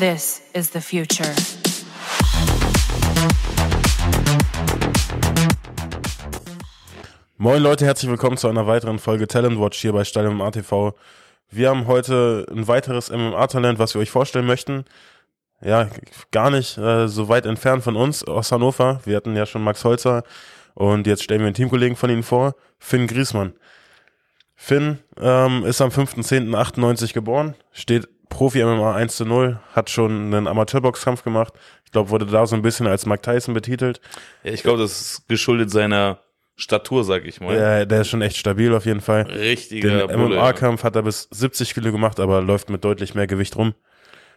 This is the future. Moin Leute, herzlich willkommen zu einer weiteren Folge Talent Watch hier bei Stall MMA TV. Wir haben heute ein weiteres MMA-Talent, was wir euch vorstellen möchten. Ja, gar nicht äh, so weit entfernt von uns aus Hannover. Wir hatten ja schon Max Holzer und jetzt stellen wir einen Teamkollegen von Ihnen vor, Finn Griesmann. Finn ähm, ist am 5.10.98 geboren, steht Profi-MMA 1 zu 0, hat schon einen Amateurboxkampf gemacht. Ich glaube, wurde da so ein bisschen als Mike Tyson betitelt. Ja, ich glaube, das ist geschuldet seiner Statur, sag ich mal. Ja, der ist schon echt stabil auf jeden Fall. Richtiger Den. MMA-Kampf hat er bis 70 Kilo gemacht, aber läuft mit deutlich mehr Gewicht rum.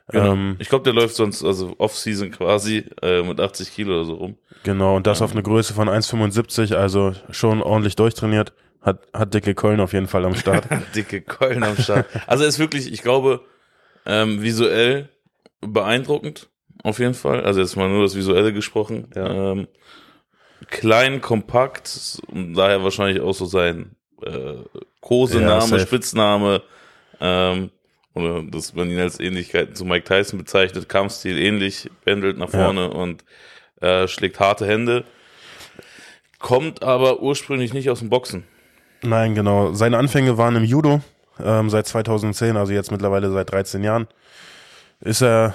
Genau. Ähm, ich glaube, der läuft sonst, also Off-Season quasi, äh, mit 80 Kilo oder so rum. genau, und das auf eine Größe von 1,75, also schon ordentlich durchtrainiert. Hat, hat dicke Keulen auf jeden Fall am Start. Dicke Keulen am Start. Also er ist wirklich, ich glaube, ähm, visuell beeindruckend, auf jeden Fall. Also jetzt mal nur das Visuelle gesprochen. Ja. Ähm, klein, kompakt, daher wahrscheinlich auch so sein äh, Ja, Kosename, safe. Spitzname, ähm, oder dass man ihn als Ähnlichkeiten zu Mike Tyson bezeichnet, Kampfstil ähnlich, pendelt nach Ja. vorne und äh, schlägt harte Hände. Kommt aber ursprünglich nicht aus dem Boxen. Nein, genau. Seine Anfänge waren im Judo, ähm, seit 2010, also jetzt mittlerweile seit 13 Jahren. Ist er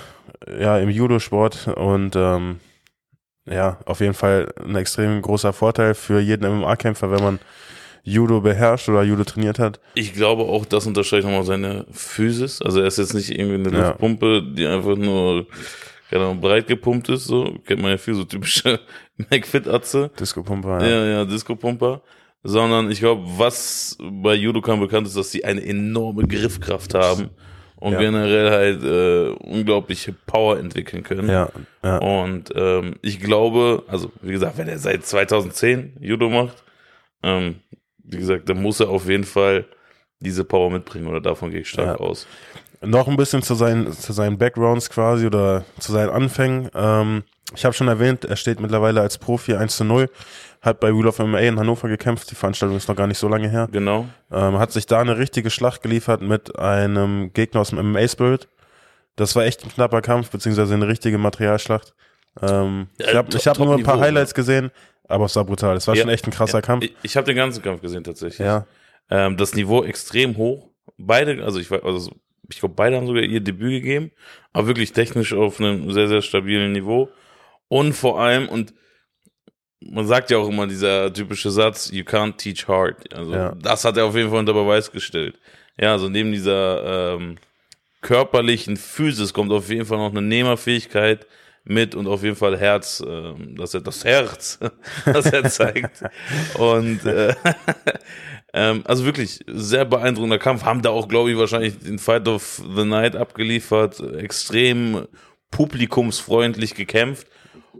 ja im Judo-Sport und ähm, ja, auf jeden Fall ein extrem großer Vorteil für jeden MMA-Kämpfer, wenn man Judo beherrscht oder Judo trainiert hat. Ich glaube auch, das unterstreicht nochmal seine Physis. Also er ist jetzt nicht irgendwie eine Ja. Luftpumpe, die einfach nur keine Ahnung, breit gepumpt ist. So kennt man ja viel so typische McFit-Atze. Disco-Pumper. Ja, ja, Disco-Pumper. Sondern ich glaube, was bei Judokan bekannt ist, dass sie eine enorme Griffkraft haben und Ja. generell halt äh, unglaubliche Power entwickeln können. Ja, ja. Und ähm, ich glaube, also wie gesagt, wenn er seit 2010 Judo macht, ähm, wie gesagt, dann muss er auf jeden Fall diese Power mitbringen oder davon gehe ich stark Ja. aus. Noch ein bisschen zu seinen, zu seinen Backgrounds quasi oder zu seinen Anfängen. Ähm, ich habe schon erwähnt, er steht mittlerweile als Profi 1 zu 0, hat bei Wheel of MMA in Hannover gekämpft, die Veranstaltung ist noch gar nicht so lange her. Genau. Ähm, hat sich da eine richtige Schlacht geliefert mit einem Gegner aus dem MMA Spirit. Das war echt ein knapper Kampf, beziehungsweise eine richtige Materialschlacht. Ähm, Ja, ich habe ich hab nur ein paar Highlights gesehen, aber es war brutal. Es war Ja. schon echt ein krasser Kampf. Ich, ich habe den ganzen Kampf gesehen tatsächlich. Ja, Ähm, das Niveau extrem hoch. Beide, also ich weiß, also ich glaube, beide haben sogar ihr Debüt gegeben, aber wirklich technisch auf einem sehr, sehr stabilen Niveau. Und vor allem, und man sagt ja auch immer dieser typische Satz, you can't teach hard. Also Ja. das hat er auf jeden Fall unter Beweis gestellt. Ja, also neben dieser ähm, körperlichen Physis kommt auf jeden Fall noch eine Nehmerfähigkeit mit und auf jeden Fall Herz, ähm, dass er das Herz, das er zeigt. Und äh, ähm, also wirklich sehr beeindruckender Kampf. Haben da auch, glaube ich, wahrscheinlich den Fight of the Night abgeliefert. Extrem publikumsfreundlich gekämpft.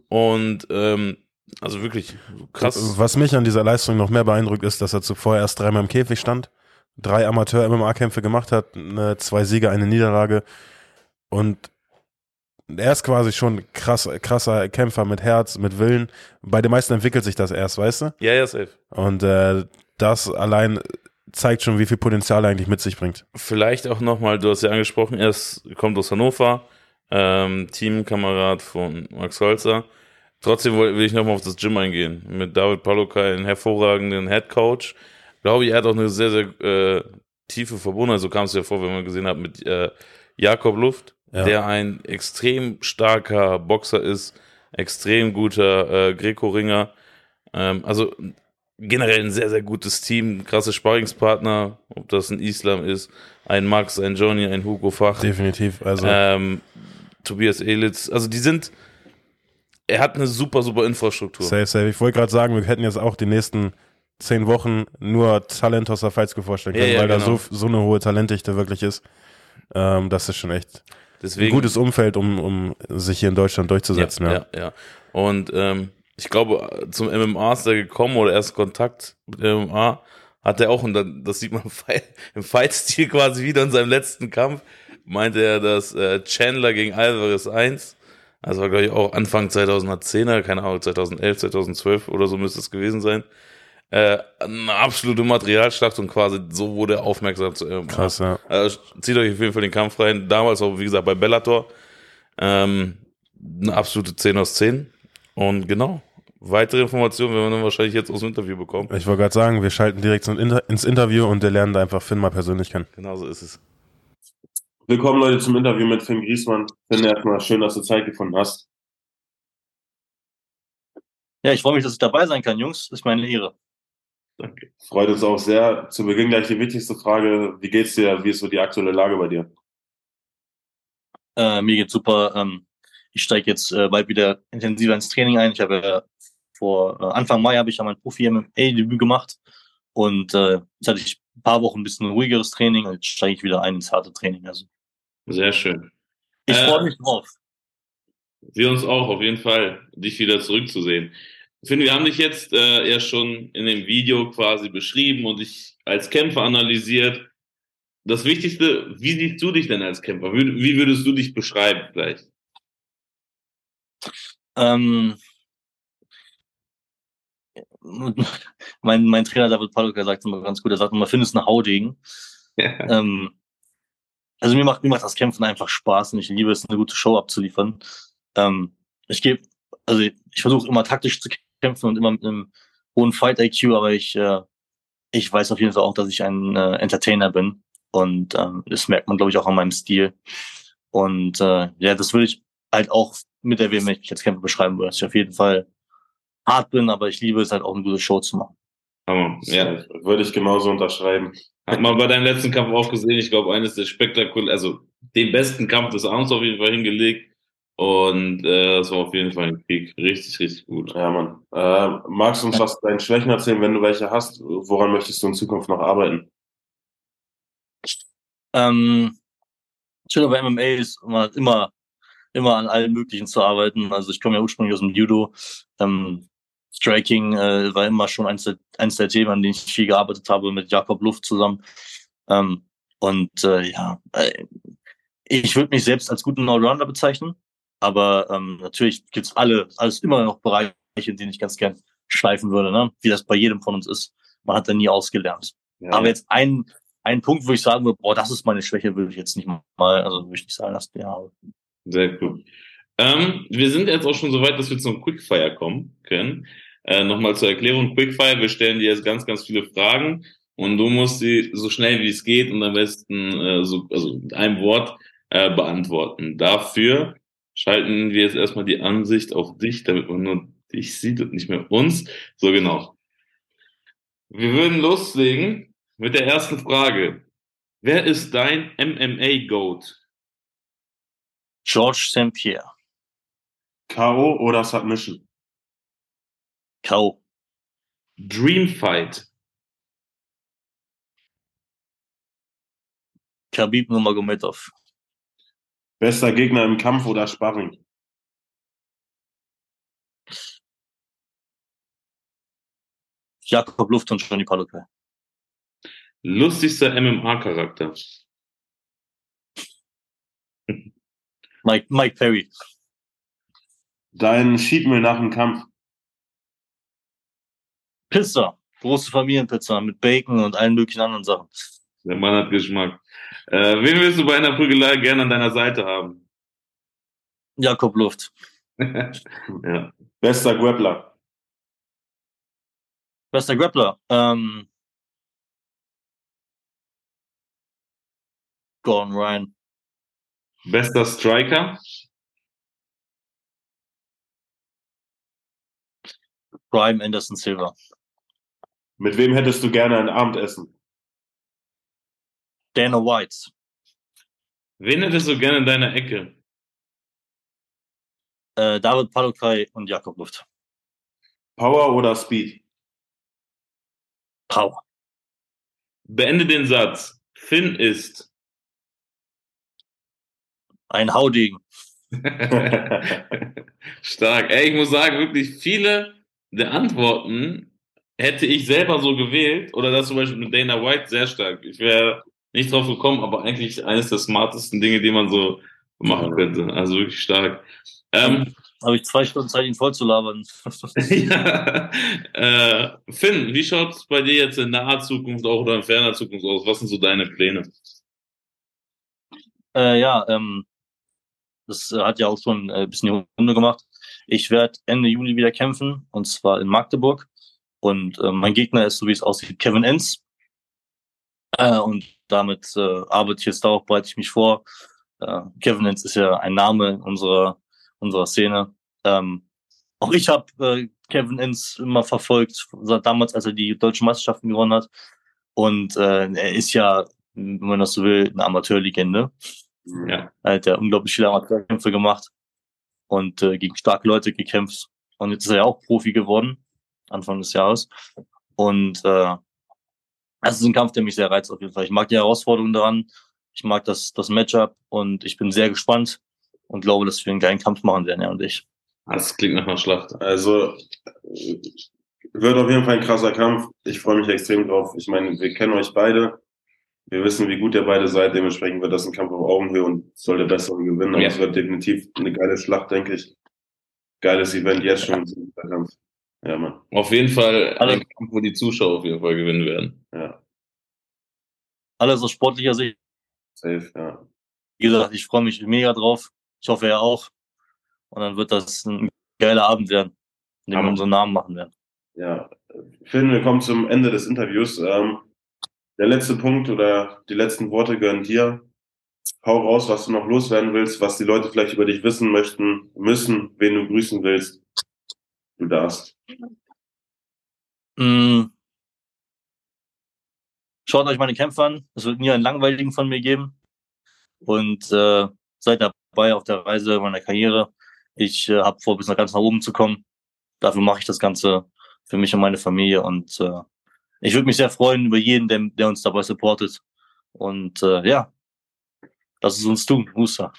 Und ähm, also wirklich krass. Was mich an dieser Leistung noch mehr beeindruckt, ist, dass er zuvor erst dreimal im Käfig stand, drei Amateur-MMA-Kämpfe gemacht hat, eine, zwei Siege, eine Niederlage und er ist quasi schon krass, krasser Kämpfer mit Herz, mit Willen. Bei den meisten entwickelt sich das erst, weißt du? Ja, ja, safe. Und äh, das allein zeigt schon, wie viel Potenzial er eigentlich mit sich bringt. Vielleicht auch nochmal, du hast ja angesprochen, er ist, kommt aus Hannover, ähm, Teamkamerad von Max Holzer. Trotzdem will ich nochmal auf das Gym eingehen. Mit David Palukai, einen hervorragenden Head Coach. Glaube ich, er hat auch eine sehr, sehr äh, tiefe Verbundenheit. So kam es ja vor, wenn man gesehen hat, mit äh, Jakob Luft, Ja. der ein extrem starker Boxer ist, extrem guter äh, Greco-Ringer. Ähm, also generell ein sehr, sehr gutes Team, krasse Sparringspartner, ob das ein Islam ist, ein Max, ein Johnny, ein Hugo Fach, Definitiv. Also ähm, Tobias Elitz. Also die sind, er hat eine super, super Infrastruktur. safe, safe. Ich wollte gerade sagen, wir hätten jetzt auch die nächsten zehn Wochen nur Talent aus der Falzko vorstellen können, Ja, ja, weil da genau. so, so eine hohe Talentdichte wirklich ist. Ähm, das ist schon echt ein Deswegen, gutes Umfeld, um, um sich hier in Deutschland durchzusetzen. Ja, ja, ja, ja. Und ähm, ich glaube, zum MMA ist er gekommen oder erst Kontakt mit MMA hat er auch, und dann, das sieht man im Fight-Stil quasi wieder in seinem letzten Kampf, meinte er, dass äh, Chandler gegen Alvarez 1, also war glaube ich auch Anfang 2010er, keine Ahnung, 2011, 2012 oder so müsste es gewesen sein, äh, eine absolute Materialschlacht und quasi so wurde er aufmerksam zu MMA. Krass, ja. Also zieht euch auf jeden Fall den Kampf rein. Damals auch, wie gesagt, bei Bellator. Ähm, eine absolute 10 aus 10. Und genau, weitere Informationen werden wir dann wahrscheinlich jetzt aus dem Interview bekommen. Ich wollte gerade sagen, wir schalten direkt ins Interview und der lernt einfach Finn mal persönlich kennen. Genau so ist es. Willkommen Leute zum Interview mit Finn Griesmann. Finn, erstmal schön, dass du Zeit gefunden hast. Ja, ich freue mich, dass ich dabei sein kann, Jungs. Ist meine Ehre. Danke. Freut uns auch sehr. Zu Beginn gleich die wichtigste Frage. Wie geht's dir? Wie ist so die aktuelle Lage bei dir? Äh, mir geht's super. Ähm, ich steige jetzt äh, bald wieder intensiver ins Training ein. Ich habe ja vor äh, Anfang Mai habe ich ja mein Profi-MMA-Debüt gemacht. Und äh, jetzt hatte ich ein paar Wochen ein bisschen ruhigeres Training und jetzt steige ich wieder ein ins harte Training. Also. Sehr schön. Ich äh, freue mich drauf. Wir uns auch, auf jeden Fall, dich wieder zurückzusehen. Ich finde, wir haben dich jetzt äh, ja schon in dem Video quasi beschrieben und dich als Kämpfer analysiert. Das Wichtigste, wie siehst du dich denn als Kämpfer? Wie, wie würdest du dich beschreiben vielleicht? Ähm, mein, mein Trainer David Paluka sagt immer ganz gut, er sagt immer, findest eine Haudegen. Ja. Ähm, also mir macht, mir macht das Kämpfen einfach Spaß und ich liebe es, eine gute Show abzuliefern. Ähm, ich gebe, also ich, ich versuche immer taktisch zu kämpfen und immer mit einem hohen Fight-IQ, aber ich, äh, ich weiß auf jeden Fall auch, dass ich ein äh, Entertainer bin. Und ähm, das merkt man, glaube ich, auch an meinem Stil. Und äh, ja, das würde ich halt auch mit der WM, wenn ich mich als Kämpfer beschreiben würde, dass ich auf jeden Fall hart bin, aber ich liebe es halt auch, eine gute Show zu machen. Hammer. Ja, würde ich genauso unterschreiben. Hat man bei deinem letzten Kampf auch gesehen, ich glaube, eines der spektakulär, also den besten Kampf des Abends auf jeden Fall hingelegt. Und äh, das war auf jeden Fall ein Krieg. Richtig, richtig gut. Ja, Mann. Äh, magst du uns was deinen Schwächen erzählen, wenn du welche hast? Woran möchtest du in Zukunft noch arbeiten? Ähm, schön bei MMA ist immer, immer, immer an allen möglichen zu arbeiten. Also ich komme ja ursprünglich aus dem Judo. Ähm, Striking äh, war immer schon eins der, eins der Themen, an denen ich viel gearbeitet habe mit Jakob Luft zusammen. Ähm, und äh, ja, äh, ich würde mich selbst als guten Allrounder bezeichnen. Aber ähm, natürlich gibt's alle, alles immer noch Bereiche, in denen ich ganz gern schleifen würde, ne? wie das bei jedem von uns ist. Man hat da nie ausgelernt. Ja. Aber jetzt ein, ein Punkt, wo ich sagen würde, boah, das ist meine Schwäche, würde ich jetzt nicht mal, also würde ich nicht sagen, dass ja. Sehr gut. Ähm, wir sind jetzt auch schon so weit, dass wir zum Quickfire kommen können. Äh, Nochmal zur Erklärung, Quickfire, wir stellen dir jetzt ganz, ganz viele Fragen und du musst sie so schnell wie es geht und am besten äh, so, also mit einem Wort äh, beantworten. Dafür schalten wir jetzt erstmal die Ansicht auf dich, damit man nur dich sieht und nicht mehr uns. So genau. Wir würden loslegen mit der ersten Frage. Wer ist dein MMA-Goat? George St. Pierre. K.O. oder Submission? K.O. Dream Fight. Khabib Nurmagomedov. Bester Gegner im Kampf oder Sparring? Jakob Luft und Johnny Palukai. Lustigster MMA-Charakter? Mike, Mike Perry. Dein Cheatmeal nach dem Kampf? Pizza. Große Familienpizza mit Bacon und allen möglichen anderen Sachen. Der Mann hat Geschmack. Äh, wen willst du bei einer Prügelei gerne an deiner Seite haben? Jakob Luft. ja. Bester Grappler. Bester Grappler. Ähm, Gordon Ryan. Bester Striker. Prime Anderson Silver. Mit wem hättest du gerne ein Abendessen? Dana White. Wen hättest du gerne in deiner Ecke? Äh, David Palukai und Jakob Luft. Power oder Speed? Power. Beende den Satz. Finn ist. Ein Haudegen. Stark. Ey, ich muss sagen, wirklich viele der Antworten hätte ich selber so gewählt oder das zum Beispiel mit Dana White sehr stark. Ich wäre nicht drauf gekommen, aber eigentlich eines der smartesten Dinge, die man so machen könnte. Also wirklich stark. Ähm, Habe ich zwei Stunden Zeit, ihn voll zu labern. ja. äh, Finn, wie schaut es bei dir jetzt in naher Zukunft auch oder in ferner Zukunft aus? Was sind so deine Pläne? Äh, ja, ähm, das hat ja auch schon äh, ein bisschen die Runde gemacht. Ich werde Ende Juli wieder kämpfen, und zwar in Magdeburg. Und äh, mein Gegner ist, so wie es aussieht, Kevin Enns. Äh, und damit äh, arbeite ich jetzt darauf, bereite ich mich vor. Äh, Kevin Enns ist ja ein Name unserer, unserer Szene. Ähm, auch ich habe äh, Kevin Enns immer verfolgt, seit damals, als er die deutschen Meisterschaften gewonnen hat. Und äh, er ist ja, wenn man das so will, eine Amateurlegende. Ja. Er hat ja unglaublich viele Amateurkämpfe gemacht und äh, gegen starke Leute gekämpft. Und jetzt ist er ja auch Profi geworden, Anfang des Jahres. Und äh, das ist ein Kampf, der mich sehr reizt auf jeden Fall. Ich mag die Herausforderung daran, ich mag das, das Matchup und ich bin sehr gespannt und glaube, dass wir einen geilen Kampf machen werden, er und ich. Das klingt nach einer Schlacht. Also wird auf jeden Fall ein krasser Kampf. Ich freue mich extrem drauf. Ich meine, wir kennen euch beide. Wir wissen, wie gut ihr beide seid. Dementsprechend wird das ein Kampf auf Augenhöhe und soll der Bessere gewinnen. Aber Ja. es wird definitiv eine geile Schlacht, denke ich. Geiles Event jetzt schon. Kampf. Ja, Mann. Auf jeden Fall Alle- ein Kampf, wo die Zuschauer auf jeden Fall gewinnen werden. Ja, Alles aus sportlicher Sicht. safe, ja. Wie gesagt, ich freue mich mega drauf. Ich hoffe, er auch. Und dann wird das ein geiler Abend werden, in dem wir unseren Namen machen werden. Ja, Finn, wir kommen zum Ende des Interviews. Ähm, der letzte Punkt oder die letzten Worte gehören dir. Hau raus, was du noch loswerden willst, was die Leute vielleicht über dich wissen möchten, müssen, wen du grüßen willst. Du darfst. Mm. Schaut euch meine Kämpfe an. Es wird nie einen langweiligen von mir geben. Und äh, seid dabei auf der Reise meiner Karriere. Ich äh, habe vor, bis nach ganz nach oben zu kommen. Dafür mache ich das Ganze für mich und meine Familie. Und äh, ich würde mich sehr freuen über jeden, der, der uns dabei supportet. Und äh, ja, lass es uns tun. Huster.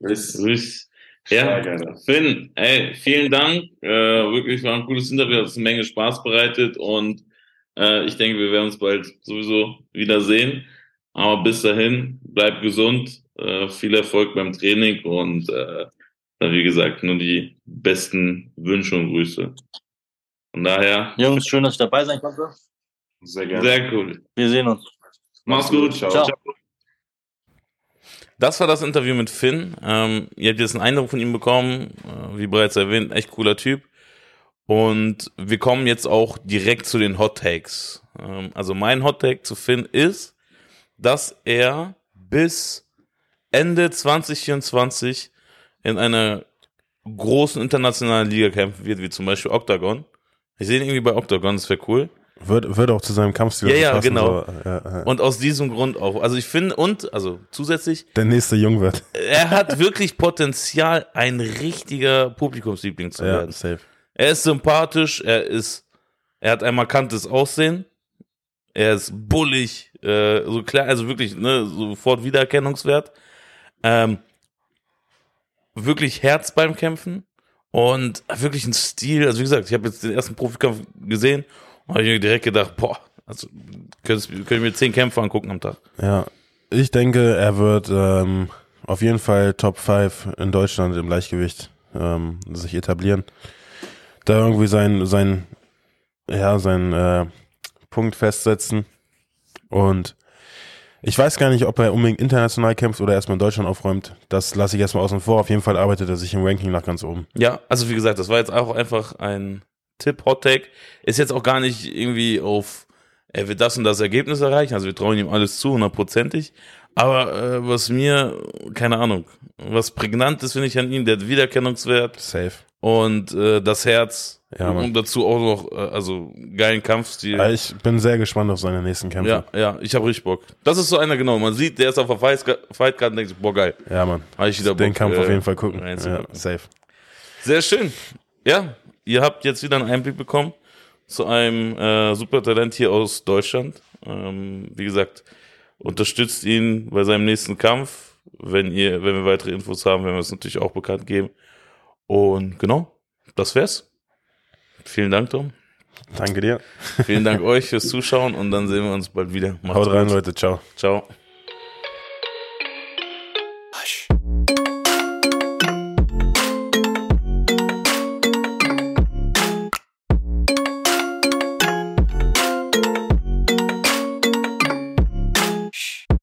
Ist Grüß. Ja, geil. Finn, ey, vielen Dank. Äh, wirklich war ein cooles Interview, hat uns eine Menge Spaß bereitet und äh, ich denke, wir werden uns bald sowieso wiedersehen. Aber bis dahin, bleib gesund, äh, viel Erfolg beim Training und äh, dann, wie gesagt, nur die besten Wünsche und Grüße. Von daher, Jungs, schön, dass ich dabei sein konnte. Sehr gerne. sehr cool. Wir sehen uns. Mach's gut. Ciao. Ciao. Das war das Interview mit Finn. Ähm, ihr habt jetzt einen Eindruck von ihm bekommen. Äh, wie bereits erwähnt, echt cooler Typ. Und wir kommen jetzt auch direkt zu den Hot Takes. Ähm, also mein Hot Take zu Finn ist, dass er bis Ende 2024 in einer großen internationalen Liga kämpfen wird, wie zum Beispiel Octagon. Ich sehe ihn irgendwie bei Octagon, das wäre cool. Wird, wird auch zu seinem Kampfstil Ja, ja, passen, genau. So, ja, ja. Und aus diesem Grund auch. Also ich finde, und, also zusätzlich, Der nächste Jung wird. er hat wirklich Potenzial, ein richtiger Publikumsliebling zu Ja, werden. safe. Er ist sympathisch, er ist, er hat ein markantes Aussehen, er ist bullig, äh, so klar, also wirklich, ne, sofort Wiedererkennungswert. Ähm, wirklich Herz beim Kämpfen und wirklich ein Stil. Also wie gesagt, ich habe jetzt den ersten Profikampf gesehen habe mir direkt gedacht, boah, also können ich mir zehn Kämpfe angucken am Tag. Ja, ich denke, er wird ähm, auf jeden Fall Top 5 in Deutschland im Leichtgewicht ähm, sich etablieren. Da irgendwie sein, sein, ja, sein äh, Punkt festsetzen. Und ich weiß gar nicht, ob er unbedingt international kämpft oder erstmal in Deutschland aufräumt. Das lasse ich erstmal außen vor. Auf jeden Fall arbeitet er sich im Ranking nach ganz oben. Ja, also wie gesagt, das war jetzt auch einfach ein Tipp, Hot Take. Ist jetzt auch gar nicht irgendwie auf, er wird das und das Ergebnis erreichen. Also wir trauen ihm alles zu, hundertprozentig. Aber äh, was mir, keine Ahnung, was prägnant ist, finde ich an ihm, der hat Wiedererkennungswert Safe. und äh, das Herz. Ja, Mann. und dazu auch noch, äh, also geilen Kampfstil. Aber Ich bin sehr gespannt auf seine nächsten Kämpfe. Ja, ja, ich habe richtig Bock. Das ist so einer, genau. Man sieht, der ist auf der Fight- Fightcard und denkt sich, boah, geil. Ja, Mann. Hab ich wieder Den Bock, Kampf äh, auf jeden Fall gucken. Ja, safe. Sehr schön. Ja, ihr habt jetzt wieder einen Einblick bekommen zu einem äh, Supertalent hier aus Deutschland. Ähm, wie gesagt, unterstützt ihn bei seinem nächsten Kampf. Wenn ihr, wenn wir weitere Infos haben, werden wir es natürlich auch bekannt geben. Und genau, das wär's. Vielen Dank, Tom. Danke dir. Vielen Dank euch fürs Zuschauen und dann sehen wir uns bald wieder. Macht's Haut rein, gut. Leute. Ciao. Ciao.